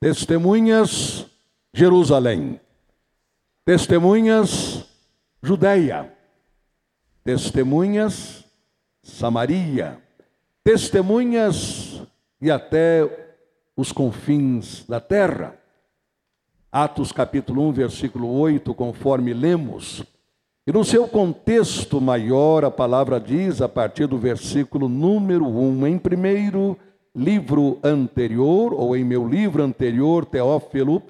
Testemunhas, Jerusalém. Testemunhas, Judeia. Testemunhas, Samaria. Testemunhas e até os confins da terra. Atos capítulo 1, versículo 8, conforme lemos. E no seu contexto maior, a palavra diz, a partir do versículo número 1, em primeiro livro anterior, ou em meu livro anterior, Teófilo,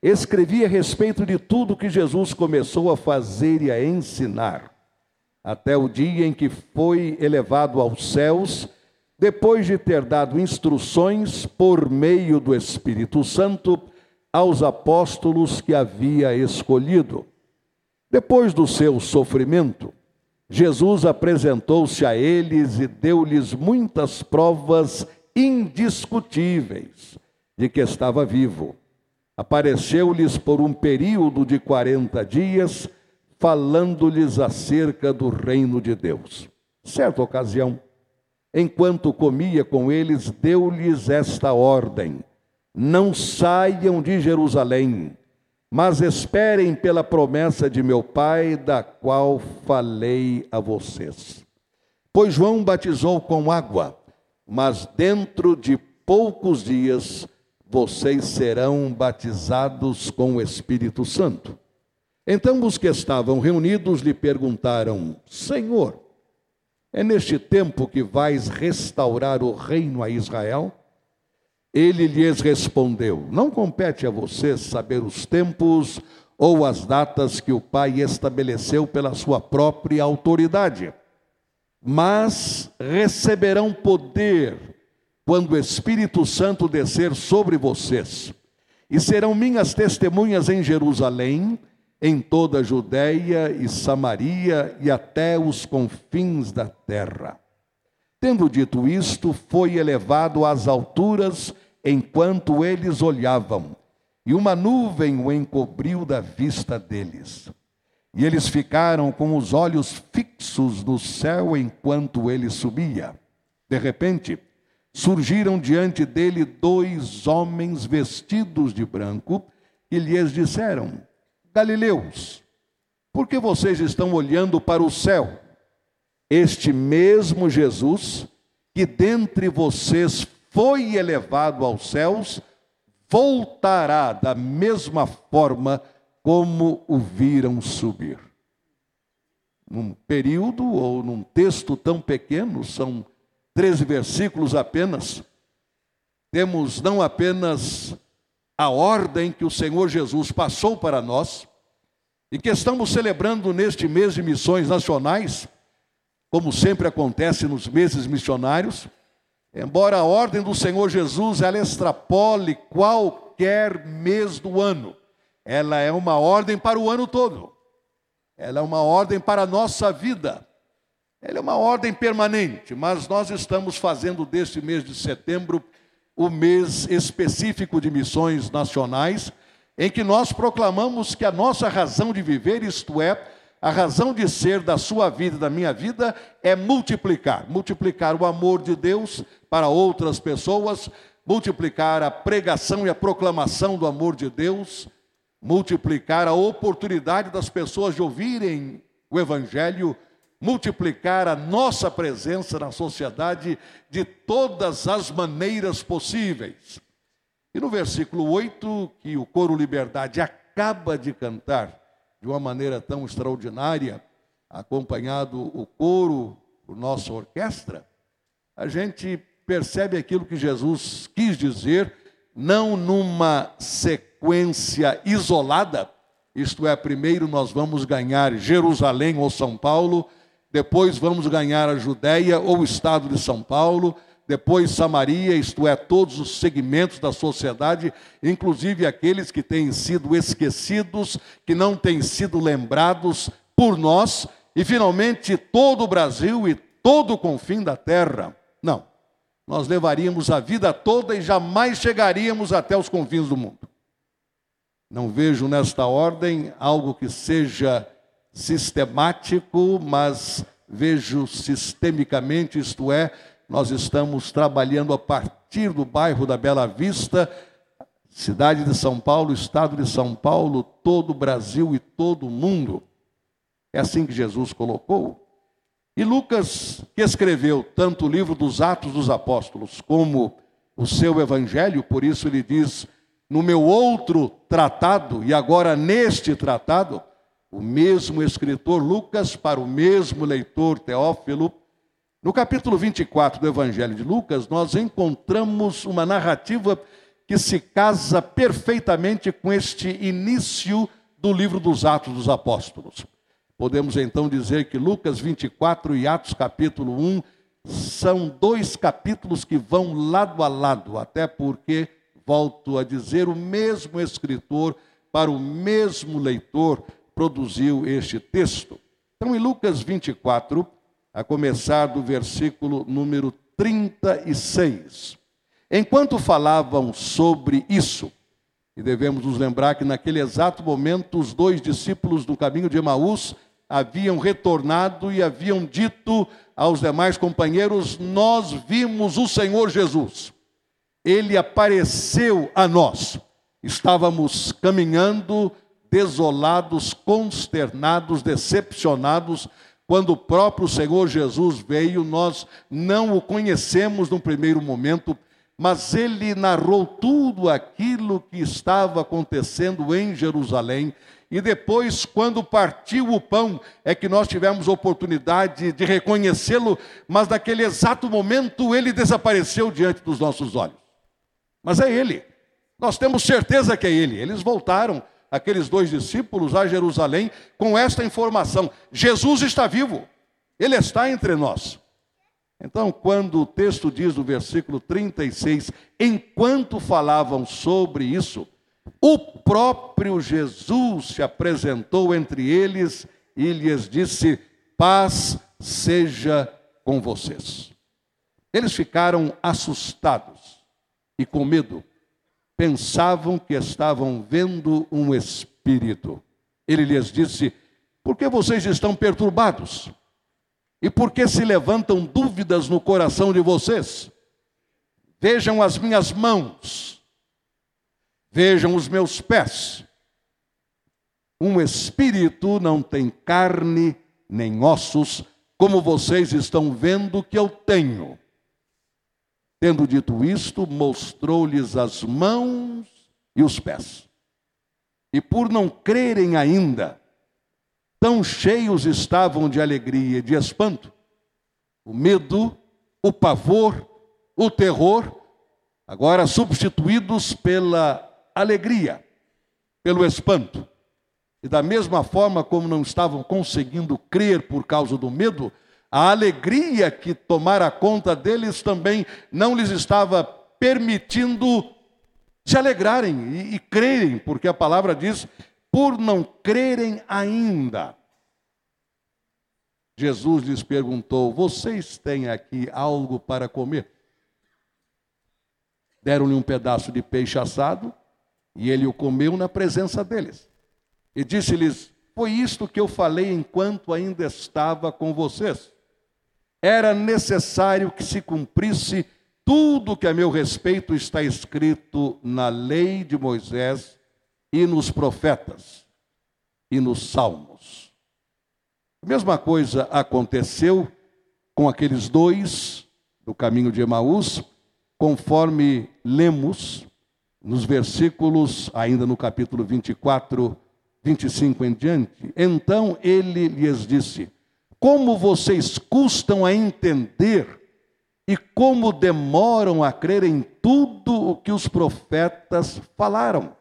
escrevi a respeito de tudo que Jesus começou a fazer e a ensinar, até o dia em que foi elevado aos céus, depois de ter dado instruções por meio do Espírito Santo aos apóstolos que havia escolhido. Depois do seu sofrimento, Jesus apresentou-se a eles e deu-lhes muitas provas indiscutíveis de que estava vivo. Apareceu-lhes por um período de quarenta dias, falando-lhes acerca do reino de Deus. Certa ocasião, enquanto comia com eles, deu-lhes esta ordem: Não saiam de Jerusalém, mas esperem pela promessa de meu Pai, da qual falei a vocês. Pois João batizou com água mas dentro de poucos dias vocês serão batizados com o Espírito Santo. Então os que estavam reunidos lhe perguntaram: Senhor, é neste tempo que vais restaurar o reino a Israel? Ele lhes respondeu: Não compete a vocês saber os tempos ou as datas que o Pai estabeleceu pela sua própria autoridade mas receberão poder quando o Espírito Santo descer sobre vocês, e serão minhas testemunhas em Jerusalém, em toda a Judéia e Samaria e até os confins da terra. Tendo dito isto, foi elevado às alturas enquanto eles olhavam, e uma nuvem o encobriu da vista deles. E eles ficaram com os olhos fixos no céu enquanto ele subia. De repente, surgiram diante dele dois homens vestidos de branco e lhes disseram: Galileus, por que vocês estão olhando para o céu? Este mesmo Jesus, que dentre vocês foi elevado aos céus, voltará da mesma forma como o viram subir. Num período ou num texto tão pequeno, são 13 versículos apenas, temos não apenas a ordem que o Senhor Jesus passou para nós, e que estamos celebrando neste mês de missões nacionais, como sempre acontece nos meses missionários, embora a ordem do Senhor Jesus ela extrapole qualquer mês do ano ela é uma ordem para o ano todo. Ela é uma ordem para a nossa vida. Ela é uma ordem permanente, mas nós estamos fazendo deste mês de setembro o mês específico de missões nacionais, em que nós proclamamos que a nossa razão de viver, isto é, a razão de ser da sua vida e da minha vida, é multiplicar multiplicar o amor de Deus para outras pessoas, multiplicar a pregação e a proclamação do amor de Deus multiplicar a oportunidade das pessoas de ouvirem o Evangelho, multiplicar a nossa presença na sociedade de todas as maneiras possíveis. E no versículo 8, que o coro Liberdade acaba de cantar de uma maneira tão extraordinária, acompanhado o coro por nossa orquestra, a gente percebe aquilo que Jesus quis dizer, não numa sequência isolada, isto é, primeiro nós vamos ganhar Jerusalém ou São Paulo, depois vamos ganhar a Judéia ou o estado de São Paulo, depois Samaria, isto é, todos os segmentos da sociedade, inclusive aqueles que têm sido esquecidos, que não têm sido lembrados por nós, e finalmente todo o Brasil e todo o confim da terra. Não, nós levaríamos a vida toda e jamais chegaríamos até os confins do mundo. Não vejo nesta ordem algo que seja sistemático, mas vejo sistemicamente, isto é, nós estamos trabalhando a partir do bairro da Bela Vista, cidade de São Paulo, estado de São Paulo, todo o Brasil e todo o mundo. É assim que Jesus colocou. E Lucas, que escreveu tanto o livro dos Atos dos Apóstolos como o seu evangelho, por isso ele diz: no meu outro tratado, e agora neste tratado, o mesmo escritor Lucas, para o mesmo leitor Teófilo, no capítulo 24 do Evangelho de Lucas, nós encontramos uma narrativa que se casa perfeitamente com este início do livro dos Atos dos Apóstolos. Podemos então dizer que Lucas 24 e Atos capítulo 1 são dois capítulos que vão lado a lado, até porque, volto a dizer, o mesmo escritor, para o mesmo leitor, produziu este texto. Então, em Lucas 24, a começar do versículo número 36. Enquanto falavam sobre isso, e devemos nos lembrar que naquele exato momento os dois discípulos do caminho de Emaús haviam retornado e haviam dito aos demais companheiros: Nós vimos o Senhor Jesus. Ele apareceu a nós. Estávamos caminhando desolados, consternados, decepcionados, quando o próprio Senhor Jesus veio, nós não o conhecemos no primeiro momento, mas ele narrou tudo aquilo que estava acontecendo em Jerusalém. E depois, quando partiu o pão, é que nós tivemos oportunidade de reconhecê-lo, mas naquele exato momento ele desapareceu diante dos nossos olhos. Mas é ele, nós temos certeza que é ele. Eles voltaram aqueles dois discípulos a Jerusalém com esta informação: Jesus está vivo, ele está entre nós. Então, quando o texto diz no versículo 36, enquanto falavam sobre isso, o próprio Jesus se apresentou entre eles e lhes disse: Paz seja com vocês. Eles ficaram assustados e com medo pensavam que estavam vendo um espírito. Ele lhes disse: Por que vocês estão perturbados? E por que se levantam dúvidas no coração de vocês? Vejam as minhas mãos, vejam os meus pés. Um espírito não tem carne nem ossos, como vocês estão vendo que eu tenho. Tendo dito isto, mostrou-lhes as mãos e os pés. E por não crerem ainda, tão cheios estavam de alegria e de espanto, o medo, o pavor, o terror, agora substituídos pela alegria, pelo espanto. E da mesma forma como não estavam conseguindo crer por causa do medo, a alegria que tomara conta deles também não lhes estava permitindo se alegrarem e, e crerem, porque a palavra diz: por não crerem ainda. Jesus lhes perguntou: Vocês têm aqui algo para comer? Deram-lhe um pedaço de peixe assado e ele o comeu na presença deles. E disse-lhes: Foi isto que eu falei enquanto ainda estava com vocês era necessário que se cumprisse tudo que a meu respeito está escrito na lei de Moisés e nos profetas e nos salmos. A mesma coisa aconteceu com aqueles dois do caminho de Emaús, conforme lemos nos versículos, ainda no capítulo 24, 25 em diante. Então ele lhes disse: como vocês custam a entender e como demoram a crer em tudo o que os profetas falaram.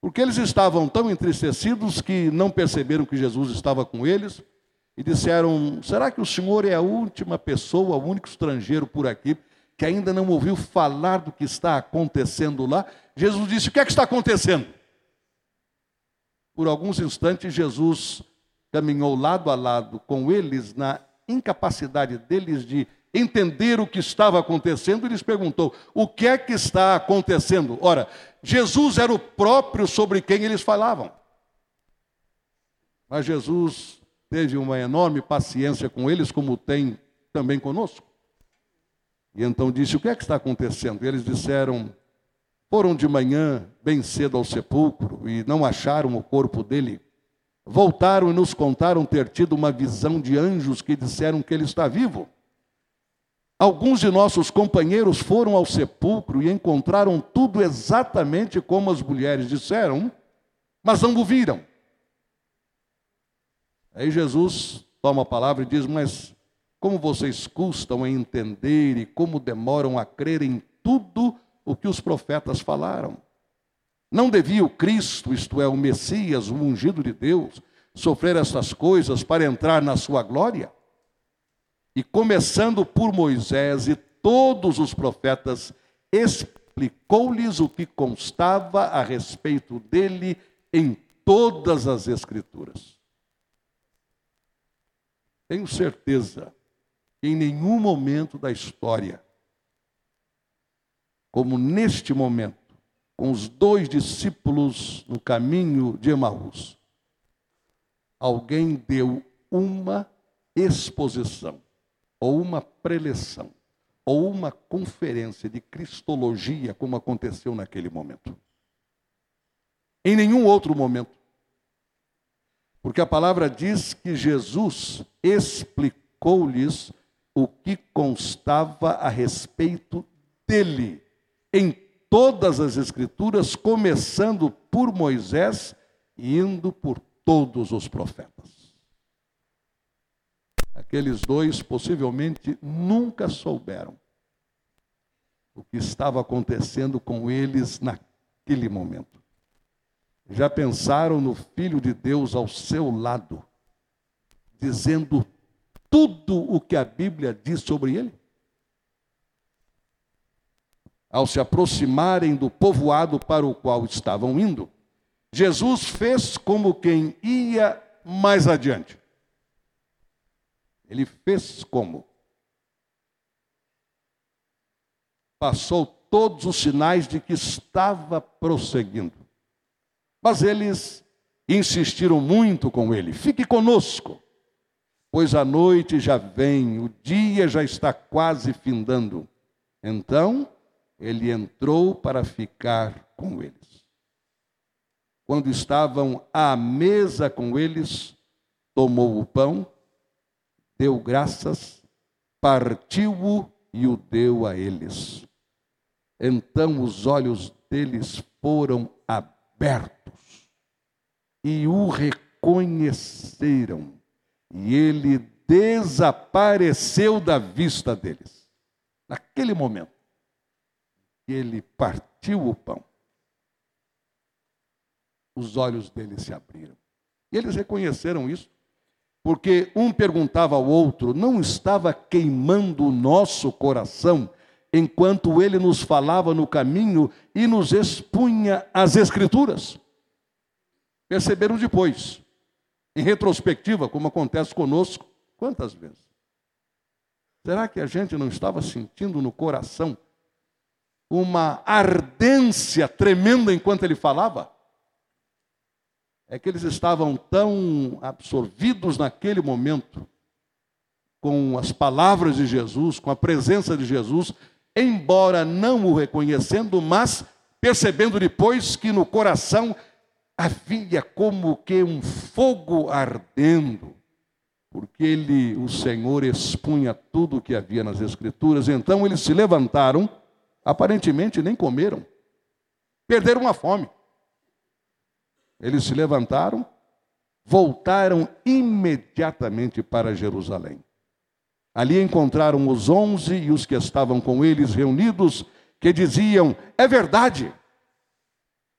Porque eles estavam tão entristecidos que não perceberam que Jesus estava com eles e disseram: Será que o Senhor é a última pessoa, o único estrangeiro por aqui que ainda não ouviu falar do que está acontecendo lá? Jesus disse: O que é que está acontecendo? Por alguns instantes, Jesus caminhou lado a lado com eles na incapacidade deles de entender o que estava acontecendo e lhes perguntou: O que é que está acontecendo? Ora, Jesus era o próprio sobre quem eles falavam. Mas Jesus teve uma enorme paciência com eles, como tem também conosco. E então disse: O que é que está acontecendo? E eles disseram: Foram de manhã bem cedo ao sepulcro e não acharam o corpo dele, voltaram e nos contaram ter tido uma visão de anjos que disseram que ele está vivo. Alguns de nossos companheiros foram ao sepulcro e encontraram tudo exatamente como as mulheres disseram, mas não o viram. Aí Jesus toma a palavra e diz: Mas como vocês custam a entender e como demoram a crer em tudo o que os profetas falaram? Não devia o Cristo, isto é, o Messias, o ungido de Deus, sofrer essas coisas para entrar na sua glória? E começando por Moisés e todos os profetas, explicou-lhes o que constava a respeito dele em todas as Escrituras. Tenho certeza que em nenhum momento da história, como neste momento, com os dois discípulos no caminho de Emaús, alguém deu uma exposição, ou uma preleção, ou uma conferência de cristologia, como aconteceu naquele momento. Em nenhum outro momento. Porque a palavra diz que Jesus explicou-lhes o que constava a respeito dele em todas as Escrituras, começando por Moisés e indo por todos os profetas. Aqueles dois possivelmente nunca souberam o que estava acontecendo com eles naquele momento. Já pensaram no Filho de Deus ao seu lado, dizendo tudo o que a Bíblia diz sobre ele? Ao se aproximarem do povoado para o qual estavam indo, Jesus fez como quem ia mais adiante. Ele fez como? Passou todos os sinais de que estava prosseguindo. Mas eles insistiram muito com ele: fique conosco, pois a noite já vem, o dia já está quase findando. Então, ele entrou para ficar com eles. Quando estavam à mesa com eles, tomou o pão, deu graças, partiu-o e o deu a eles. Então os olhos deles foram abertos e o reconheceram, e ele desapareceu da vista deles. Naquele momento, ele partiu o pão, os olhos deles se abriram. E eles reconheceram isso, porque um perguntava ao outro: não estava queimando o nosso coração enquanto ele nos falava no caminho e nos expunha as Escrituras? Perceberam depois, em retrospectiva, como acontece conosco, quantas vezes? Será que a gente não estava sentindo no coração uma ardência tremenda enquanto ele falava? É que eles estavam tão absorvidos naquele momento com as palavras de Jesus, com a presença de Jesus, embora não o reconhecendo, mas percebendo depois que no coração havia como que um fogo ardendo, porque ele, o Senhor, expunha tudo o que havia nas Escrituras. Então eles se levantaram Aparentemente nem comeram. Perderam a fome. Eles se levantaram, voltaram imediatamente para Jerusalém. Ali encontraram os onze e os que estavam com eles reunidos, que diziam: É verdade,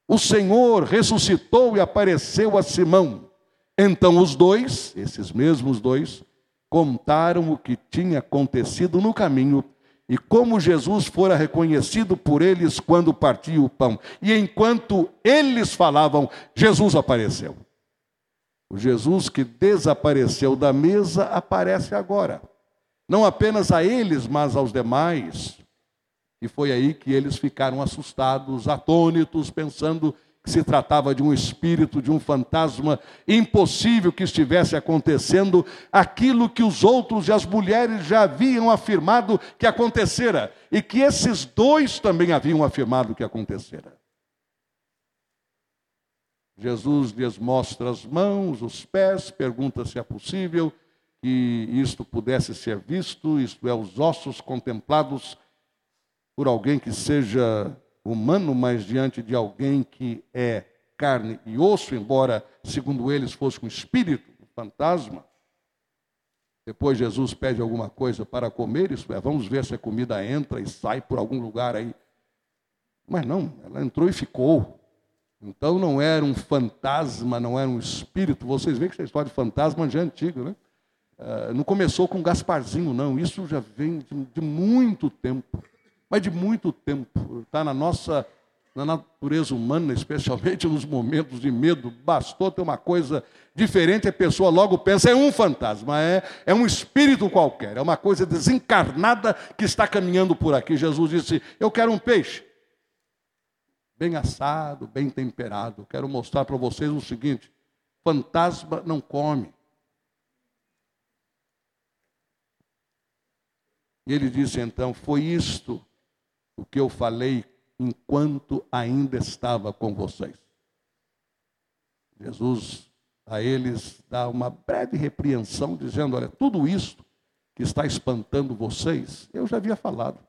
o Senhor ressuscitou e apareceu a Simão. Então os dois, esses mesmos dois, contaram o que tinha acontecido no caminho e como Jesus fora reconhecido por eles quando partia o pão. E enquanto eles falavam, Jesus apareceu. O Jesus que desapareceu da mesa aparece agora. Não apenas a eles, mas aos demais. E foi aí que eles ficaram assustados, atônitos, pensando se tratava de um espírito, de um fantasma, impossível que estivesse acontecendo aquilo que os outros e as mulheres já haviam afirmado que acontecera, e que esses dois também haviam afirmado que acontecera. Jesus lhes mostra as mãos, os pés, pergunta se é possível que isto pudesse ser visto, isto é, os ossos contemplados por alguém que seja humano, mas diante de alguém que é carne e osso, embora, segundo eles, fosse um espírito, um fantasma. Depois Jesus pede alguma coisa para comer, isso é, vamos ver se a comida entra e sai por algum lugar aí. Mas não, ela entrou e ficou. Então não era um fantasma, não era um espírito. Vocês veem que essa história de fantasma já é antiga, né? Uh, não começou com Gasparzinho, não. Isso já vem de muito tempo. Mas de muito tempo. Está na nossa na natureza humana, especialmente nos momentos de medo, bastou ter uma coisa diferente, a pessoa logo pensa, é um fantasma, é, é um espírito qualquer, é uma coisa desencarnada que está caminhando por aqui. Jesus disse: Eu quero um peixe, bem assado, bem temperado. Quero mostrar para vocês o seguinte: fantasma não come. E ele disse então: Foi isto o que eu falei enquanto ainda estava com vocês. Jesus a eles dá uma breve repreensão, dizendo: Olha, tudo isto que está espantando vocês, eu já havia falado.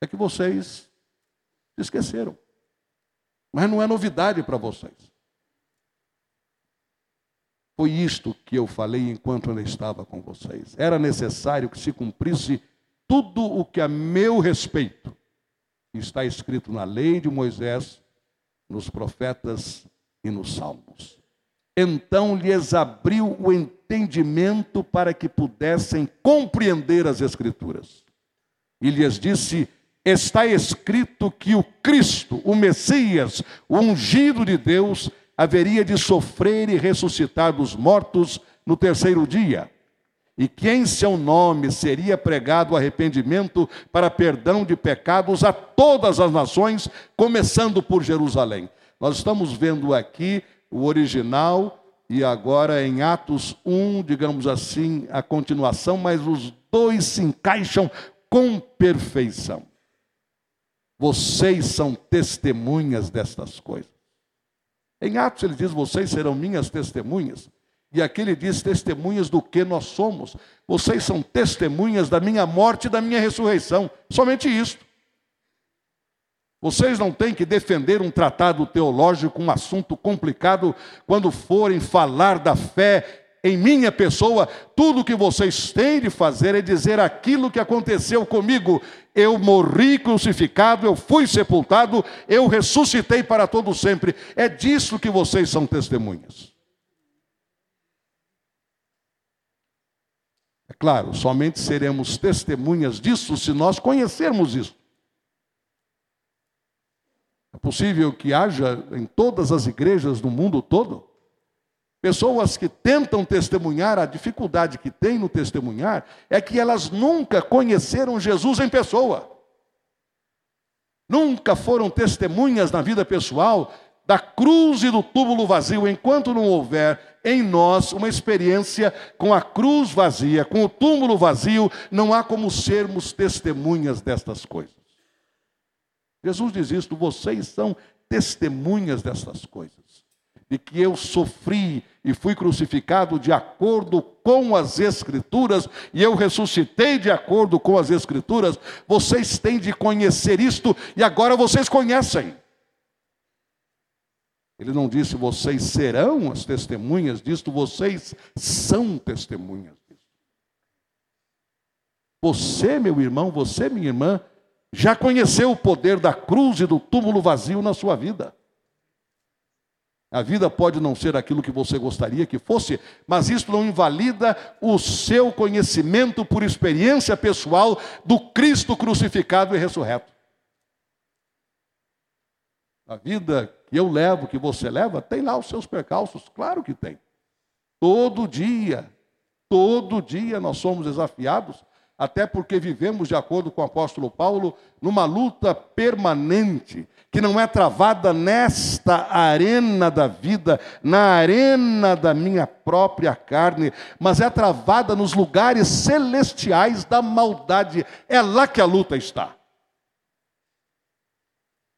É que vocês esqueceram. Mas não é novidade para vocês. Foi isto que eu falei enquanto eu estava com vocês. Era necessário que se cumprisse tudo o que a meu respeito está escrito na lei de Moisés, nos profetas e nos salmos. Então lhes abriu o entendimento para que pudessem compreender as Escrituras. E lhes disse: Está escrito que o Cristo, o Messias, o ungido de Deus, haveria de sofrer e ressuscitar dos mortos no terceiro dia e que em seu nome seria pregado arrependimento para perdão de pecados a todas as nações, começando por Jerusalém. Nós estamos vendo aqui o original e agora em Atos 1, digamos assim, a continuação, mas os dois se encaixam com perfeição. Vocês são testemunhas destas coisas. Em Atos ele diz: Vocês serão minhas testemunhas. E aqui ele diz: testemunhas do que nós somos. Vocês são testemunhas da minha morte e da minha ressurreição. Somente isto. Vocês não têm que defender um tratado teológico, um assunto complicado, quando forem falar da fé em minha pessoa. Tudo que vocês têm de fazer é dizer aquilo que aconteceu comigo. Eu morri crucificado, eu fui sepultado, eu ressuscitei para todo sempre. É disso que vocês são testemunhas. Claro, somente seremos testemunhas disso se nós conhecermos isso. É possível que haja em todas as igrejas do mundo todo pessoas que tentam testemunhar, a dificuldade que tem no testemunhar é que elas nunca conheceram Jesus em pessoa. Nunca foram testemunhas na vida pessoal da cruz e do túmulo vazio, enquanto não houver em nós uma experiência com a cruz vazia, com o túmulo vazio, não há como sermos testemunhas destas coisas. Jesus diz isto: vocês são testemunhas destas coisas, de que eu sofri e fui crucificado de acordo com as Escrituras, e eu ressuscitei de acordo com as Escrituras, vocês têm de conhecer isto, e agora vocês conhecem. Ele não disse vocês serão as testemunhas disto, vocês são testemunhas disto. Você, meu irmão, você, minha irmã, já conheceu o poder da cruz e do túmulo vazio na sua vida. A vida pode não ser aquilo que você gostaria que fosse, mas isso não invalida o seu conhecimento por experiência pessoal do Cristo crucificado e ressurreto. A vida que eu levo, que você leva, tem lá os seus percalços, claro que tem. Todo dia, todo dia nós somos desafiados, até porque vivemos, de acordo com o apóstolo Paulo, numa luta permanente, que não é travada nesta arena da vida, na arena da minha própria carne, mas é travada nos lugares celestiais da maldade. É lá que a luta está.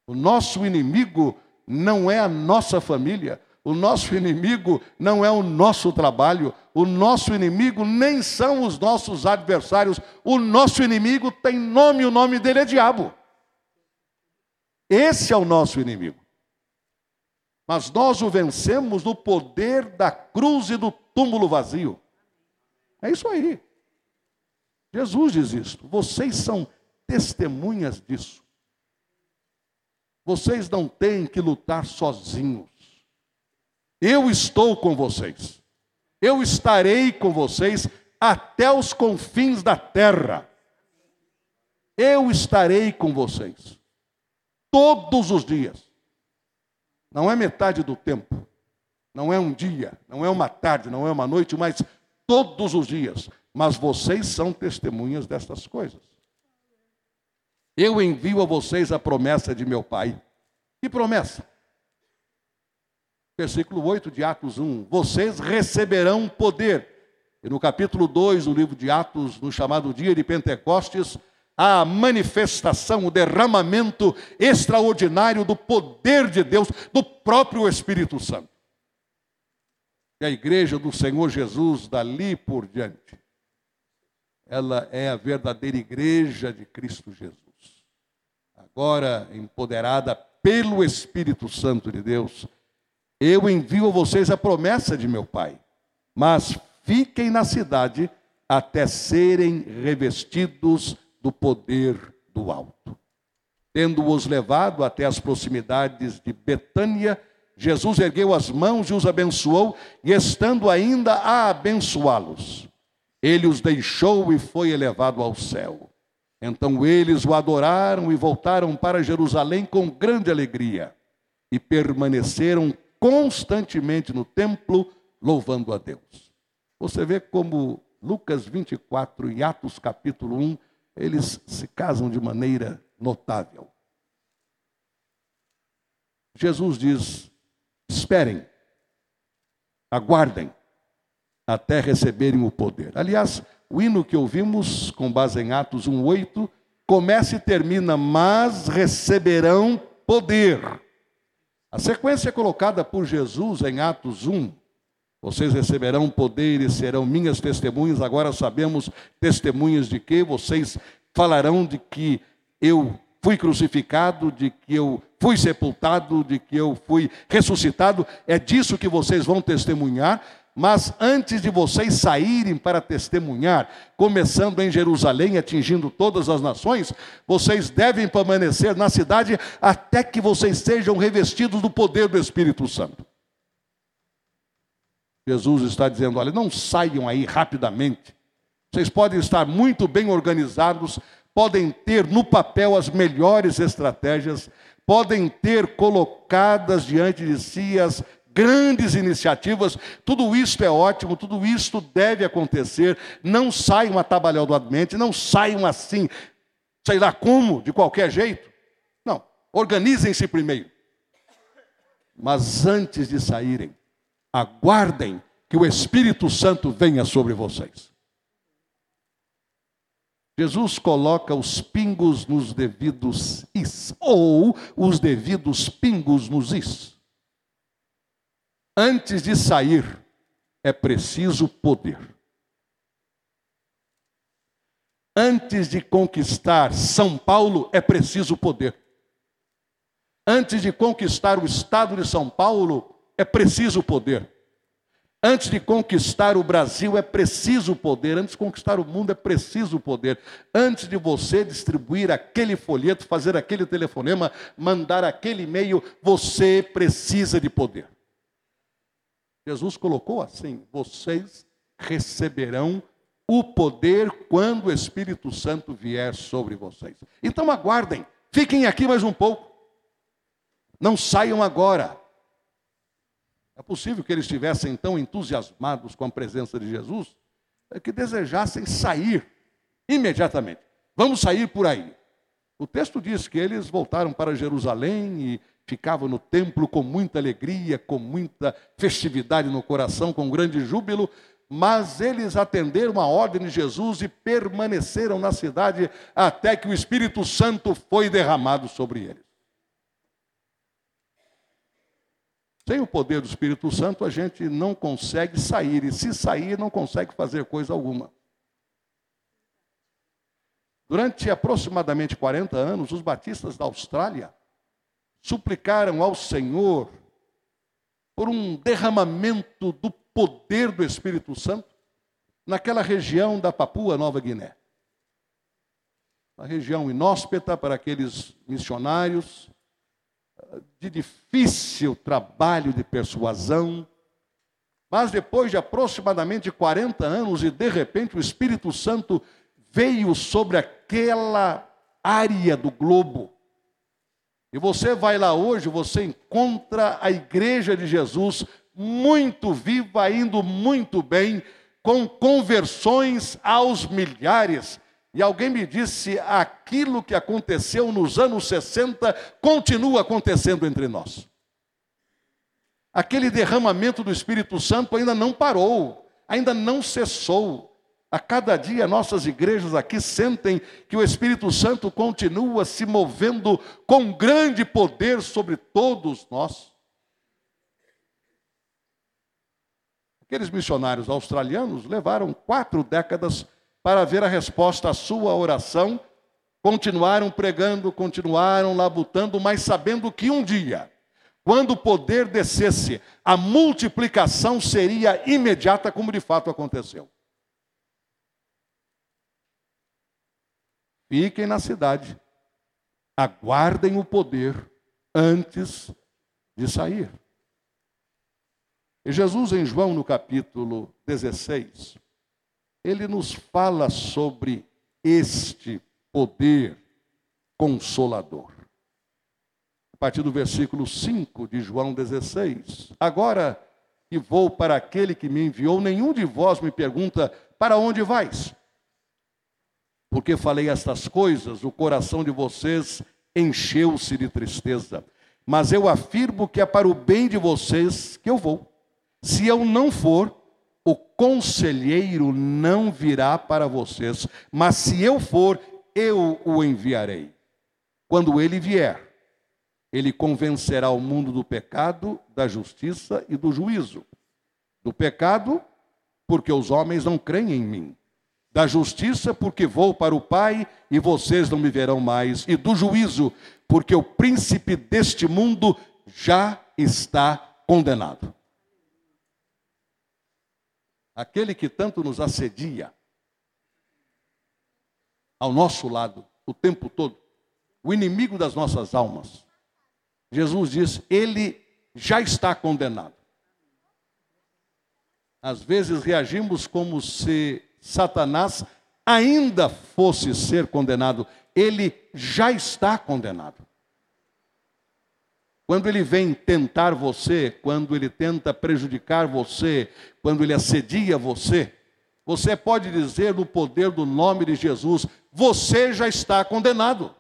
O nosso inimigo não é a nossa família, o nosso inimigo não é o nosso trabalho, o nosso inimigo nem são os nossos adversários, o nosso inimigo tem nome, o nome dele é diabo. Esse é o nosso inimigo. Mas nós o vencemos no poder da cruz e do túmulo vazio. É isso aí. Jesus diz isto. Vocês são testemunhas disso. Vocês não têm que lutar sozinhos. Eu estou com vocês. Eu estarei com vocês até os confins da terra. Eu estarei com vocês. Todos os dias. Não é metade do tempo. Não é um dia, não é uma tarde, não é uma noite, mas todos os dias. Mas vocês são testemunhas destas coisas. Eu envio a vocês a promessa de meu Pai. Que promessa? versículo 8 de Atos 1: Vocês receberão poder. E no capítulo 2 do livro de Atos, no chamado dia de Pentecostes, a manifestação, o derramamento extraordinário do poder de Deus, do próprio Espírito Santo. E a igreja do Senhor Jesus, dali por diante, ela é a verdadeira igreja de Cristo Jesus. Agora empoderada pelo Espírito Santo de Deus, eu envio a vocês a promessa de meu Pai, mas fiquem na cidade até serem revestidos do poder do alto. Tendo-os levado até as proximidades de Betânia, Jesus ergueu as mãos e os abençoou, e estando ainda a abençoá-los, ele os deixou e foi elevado ao céu. Então eles o adoraram e voltaram para Jerusalém com grande alegria, e permaneceram constantemente no templo, louvando a Deus. Você vê como Lucas 24 e Atos capítulo 1, eles se casam de maneira notável. Jesus diz: esperem, aguardem, até receberem o poder. Aliás, o hino que ouvimos, com base em Atos 1,8, começa e termina, mas receberão poder a sequência colocada por Jesus em Atos 1, vocês receberão poder e serão minhas testemunhas. Agora sabemos testemunhas de que vocês falarão de que eu fui crucificado, de que eu fui sepultado, de que eu fui ressuscitado. É disso que vocês vão testemunhar. Mas antes de vocês saírem para testemunhar, começando em Jerusalém, atingindo todas as nações, vocês devem permanecer na cidade até que vocês sejam revestidos do poder do Espírito Santo. Jesus está dizendo: olha, não saiam aí rapidamente. Vocês podem estar muito bem organizados, podem ter no papel as melhores estratégias, podem ter colocadas diante de si as grandes iniciativas, tudo isso é ótimo, tudo isso deve acontecer. Não saiam atabalhadamente, não saiam assim, sei lá como, de qualquer jeito. Não, organizem-se primeiro. Mas antes de saírem, aguardem que o Espírito Santo venha sobre vocês. Jesus coloca os pingos nos devidos is, ou os devidos pingos nos is. Antes de sair, é preciso poder. Antes de conquistar São Paulo, é preciso poder. Antes de conquistar o estado de São Paulo, é preciso poder. Antes de conquistar o Brasil é preciso poder, antes de conquistar o mundo é preciso poder. Antes de você distribuir aquele folheto, fazer aquele telefonema, mandar aquele e-mail, você precisa de poder. Jesus colocou assim: vocês receberão o poder quando o Espírito Santo vier sobre vocês. Então aguardem, fiquem aqui mais um pouco. Não saiam agora. É possível que eles estivessem tão entusiasmados com a presença de Jesus é que desejassem sair imediatamente. Vamos sair por aí. O texto diz que eles voltaram para Jerusalém e ficavam no templo com muita alegria, com muita festividade no coração, com grande júbilo, mas eles atenderam a ordem de Jesus e permaneceram na cidade até que o Espírito Santo foi derramado sobre eles. Sem o poder do Espírito Santo, a gente não consegue sair, e se sair, não consegue fazer coisa alguma. Durante aproximadamente 40 anos, os batistas da Austrália suplicaram ao Senhor por um derramamento do poder do Espírito Santo naquela região da Papua Nova Guiné. Uma região inóspita para aqueles missionários, de difícil trabalho de persuasão, mas depois de aproximadamente 40 anos, e de repente o Espírito Santo veio sobre aquela área do globo. E você vai lá hoje, você encontra a igreja de Jesus muito viva, indo muito bem, com conversões aos milhares. E alguém me disse: aquilo que aconteceu nos anos 60 continua acontecendo entre nós. Aquele derramamento do Espírito Santo ainda não parou, ainda não cessou. A cada dia nossas igrejas aqui sentem que o Espírito Santo continua se movendo com grande poder sobre todos nós. Aqueles missionários australianos levaram quatro décadas para ver a resposta à sua oração, continuaram pregando, continuaram labutando, mas sabendo que um dia, quando o poder descesse, a multiplicação seria imediata, como de fato aconteceu. Fiquem na cidade, aguardem o poder antes de sair. E Jesus, em João, no capítulo 16, ele nos fala sobre este poder consolador. A partir do versículo 5 de João 16. Agora que vou para aquele que me enviou, nenhum de vós me pergunta: para onde vais? Porque falei estas coisas, o coração de vocês encheu-se de tristeza. Mas eu afirmo que é para o bem de vocês que eu vou. Se eu não for, o conselheiro não virá para vocês, mas se eu for, eu o enviarei. Quando ele vier, ele convencerá o mundo do pecado, da justiça e do juízo. Do pecado, porque os homens não creem em mim. Da justiça, porque vou para o Pai e vocês não me verão mais. E do juízo, porque o príncipe deste mundo já está condenado aquele que tanto nos assedia ao nosso lado o tempo todo, o inimigo das nossas almas. Jesus diz: ele já está condenado. Às vezes reagimos como se Satanás ainda fosse ser condenado. Ele já está condenado. Quando ele vem tentar você, quando ele tenta prejudicar você, quando ele assedia você, você pode dizer no poder do nome de Jesus: você já está condenado.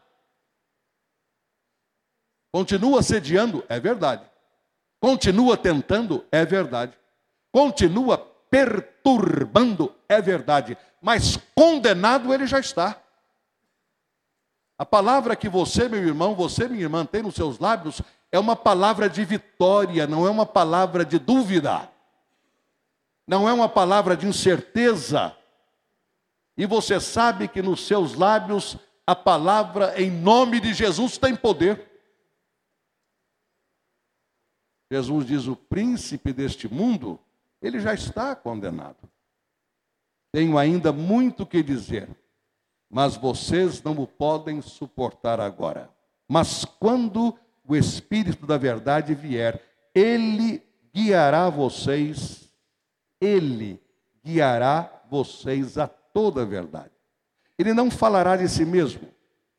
Continua assediando, é verdade. Continua tentando, é verdade. Continua perturbando, é verdade. Mas condenado ele já está. A palavra que você, meu irmão, você, minha irmã, tem nos seus lábios é uma palavra de vitória, não é uma palavra de dúvida, não é uma palavra de incerteza. E você sabe que nos seus lábios a palavra em nome de Jesus tem poder. Jesus diz: o príncipe deste mundo, ele já está condenado. Tenho ainda muito que dizer, mas vocês não o podem suportar agora. Mas quando o Espírito da Verdade vier, ele guiará vocês, ele guiará vocês a toda a verdade. Ele não falará de si mesmo,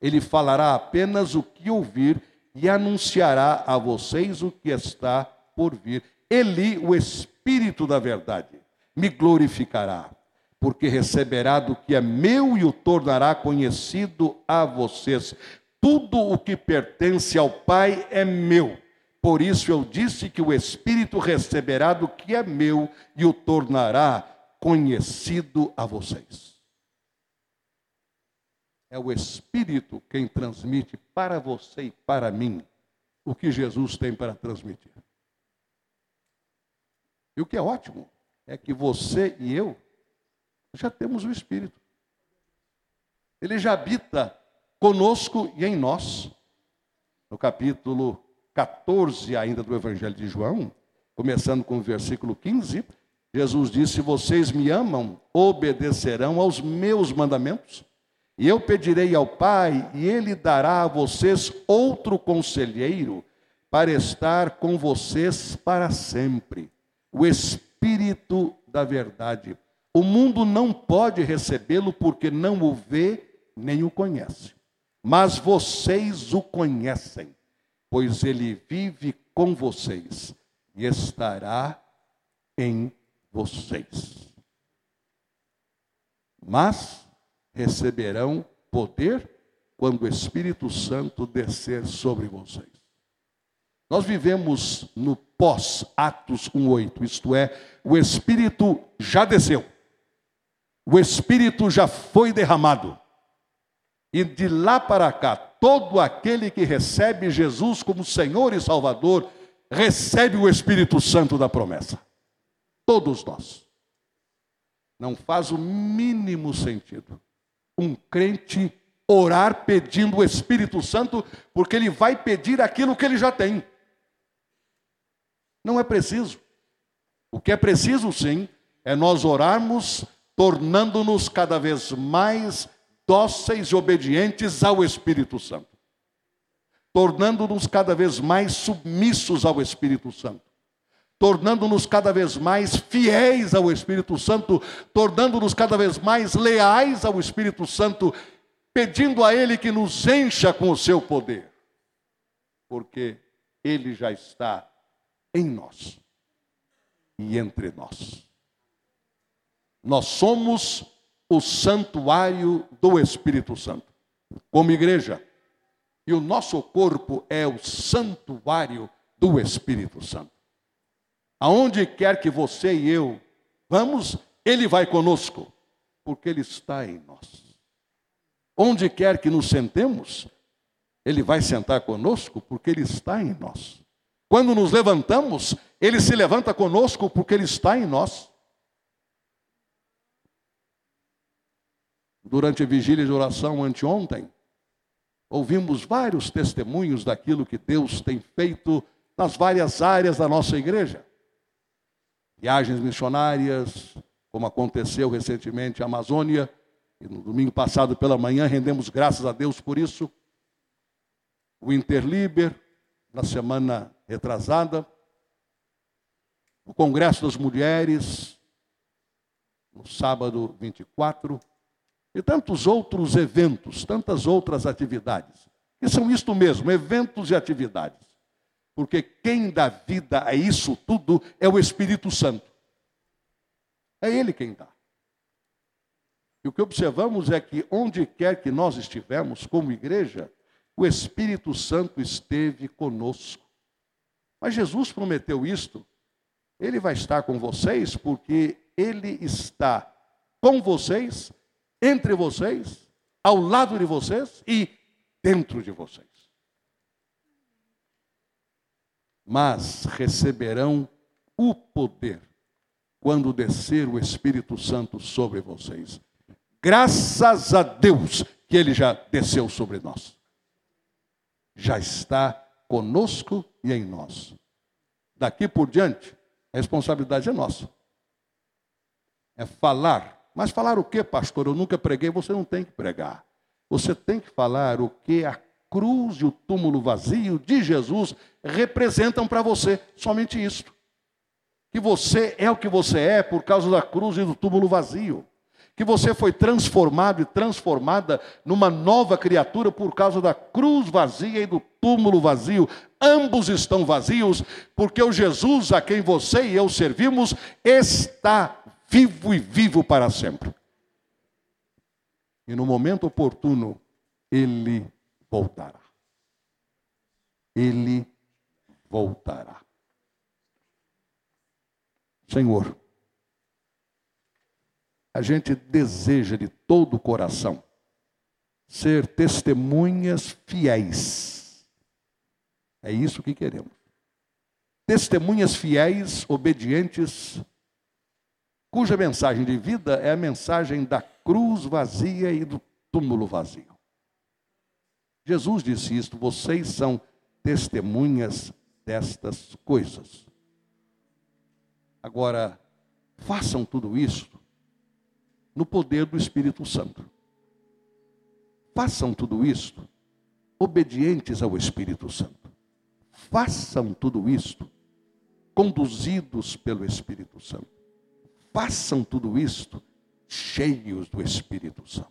ele falará apenas o que ouvir e anunciará a vocês o que está por vir. Ele, o Espírito da Verdade, me glorificará, porque receberá do que é meu e o tornará conhecido a vocês. Tudo o que pertence ao Pai é meu. Por isso eu disse que o Espírito receberá do que é meu e o tornará conhecido a vocês. É o Espírito quem transmite para você e para mim o que Jesus tem para transmitir. E o que é ótimo é que você e eu já temos o Espírito. Ele já habita conosco e em nós. No capítulo 14 ainda do Evangelho de João, começando com o versículo 15, Jesus disse: Vocês me amam, obedecerão aos meus mandamentos. E eu pedirei ao Pai, e Ele dará a vocês outro conselheiro para estar com vocês para sempre. O Espírito da Verdade. O mundo não pode recebê-lo porque não o vê nem o conhece. Mas vocês o conhecem, pois ele vive com vocês e estará em vocês. Mas receberão poder quando o Espírito Santo descer sobre vocês. Nós vivemos no pós-Atos 1:8, isto é, o Espírito já desceu. O Espírito já foi derramado. E de lá para cá, todo aquele que recebe Jesus como Senhor e Salvador, recebe o Espírito Santo da promessa. Todos nós. Não faz o mínimo sentido um crente orar pedindo o Espírito Santo, porque ele vai pedir aquilo que ele já tem. Não é preciso. O que é preciso, sim, é nós orarmos, tornando-nos cada vez mais dóceis e obedientes ao Espírito Santo, tornando-nos cada vez mais submissos ao Espírito Santo, tornando-nos cada vez mais fiéis ao Espírito Santo, tornando-nos cada vez mais leais ao Espírito Santo, pedindo a Ele que nos encha com o seu poder, porque Ele já está em nós e entre nós. Nós somos o santuário do Espírito Santo, como igreja. E o nosso corpo é o santuário do Espírito Santo. Aonde quer que você e eu vamos, Ele vai conosco, porque Ele está em nós. Onde quer que nos sentemos, Ele vai sentar conosco, porque Ele está em nós. Quando nos levantamos, Ele se levanta conosco, porque Ele está em nós. durante a vigília de oração anteontem, ouvimos vários testemunhos daquilo que Deus tem feito nas várias áreas da nossa igreja. Viagens missionárias, como aconteceu recentemente na Amazônia, e no domingo passado pela manhã rendemos graças a Deus por isso. O Interliber, na semana retrasada, o Congresso das Mulheres, no sábado 24, e tantos outros eventos, tantas outras atividades. Que são isto mesmo, eventos e atividades. Porque quem dá vida a isso tudo é o Espírito Santo. É Ele quem dá. E o que observamos é que onde quer que nós estivermos como igreja, o Espírito Santo esteve conosco. Mas Jesus prometeu isto. Ele vai estar com vocês porque ele está com vocês entre vocês, ao lado de vocês e dentro de vocês. Mas receberão o poder quando descer o Espírito Santo sobre vocês. Graças a Deus que ele já desceu sobre nós. Já está conosco e em nós. Daqui por diante, a responsabilidade é nossa. É falar mas falar o que, pastor? Eu nunca preguei. Você não tem que pregar. Você tem que falar o que a cruz e o túmulo vazio de Jesus representam para você. Somente isso. Que você é o que você é por causa da cruz e do túmulo vazio. Que você foi transformado e transformada numa nova criatura por causa da cruz vazia e do túmulo vazio. Ambos estão vazios, porque o Jesus a quem você e eu servimos está vivo e vivo para sempre. E no momento oportuno, ele voltará. Ele voltará. Senhor, a gente deseja de todo o coração ser testemunhas fiéis. É isso que queremos. testemunhas fiéis, obedientes, cuja mensagem de vida é a mensagem da cruz vazia e do túmulo vazio. Jesus disse isto: vocês são testemunhas destas coisas. Agora, façam tudo isso no poder do Espírito Santo. Façam tudo isso obedientes ao Espírito Santo. Façam tudo isto conduzidos pelo Espírito Santo. Façam tudo isto cheios do Espírito Santo.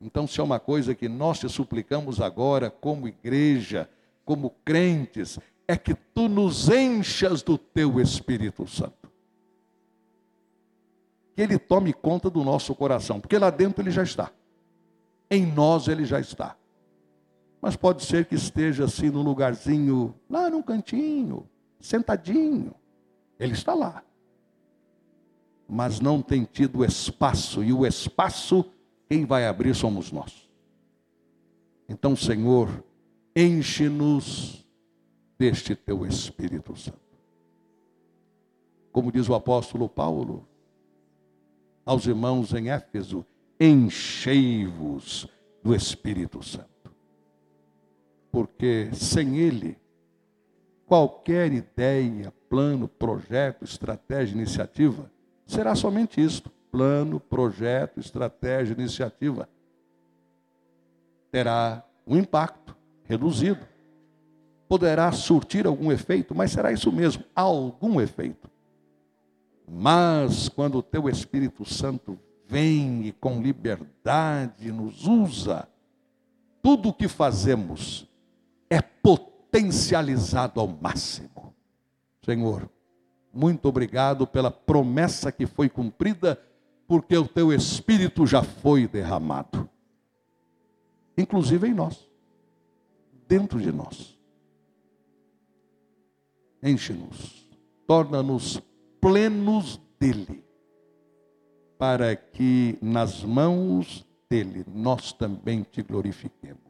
Então, se é uma coisa que nós te suplicamos agora, como igreja, como crentes, é que tu nos enchas do teu Espírito Santo. Que ele tome conta do nosso coração, porque lá dentro ele já está. Em nós ele já está. Mas pode ser que esteja assim no lugarzinho, lá num cantinho, sentadinho. Ele está lá. Mas não tem tido espaço, e o espaço quem vai abrir somos nós. Então, Senhor, enche-nos deste teu Espírito Santo. Como diz o apóstolo Paulo aos irmãos em Éfeso, enchei-vos do Espírito Santo. Porque sem ele, qualquer ideia, plano, projeto, estratégia, iniciativa, será somente isto: plano, projeto, estratégia, iniciativa. Terá um impacto reduzido. Poderá surtir algum efeito, mas será isso mesmo, algum efeito. Mas quando o teu Espírito Santo vem e com liberdade nos usa, tudo o que fazemos é potencializado ao máximo. Senhor, muito obrigado pela promessa que foi cumprida porque o teu espírito já foi derramado. Inclusive em nós, dentro de nós. Enche-nos, torna-nos plenos dele, para que nas mãos dele nós também te glorifiquemos.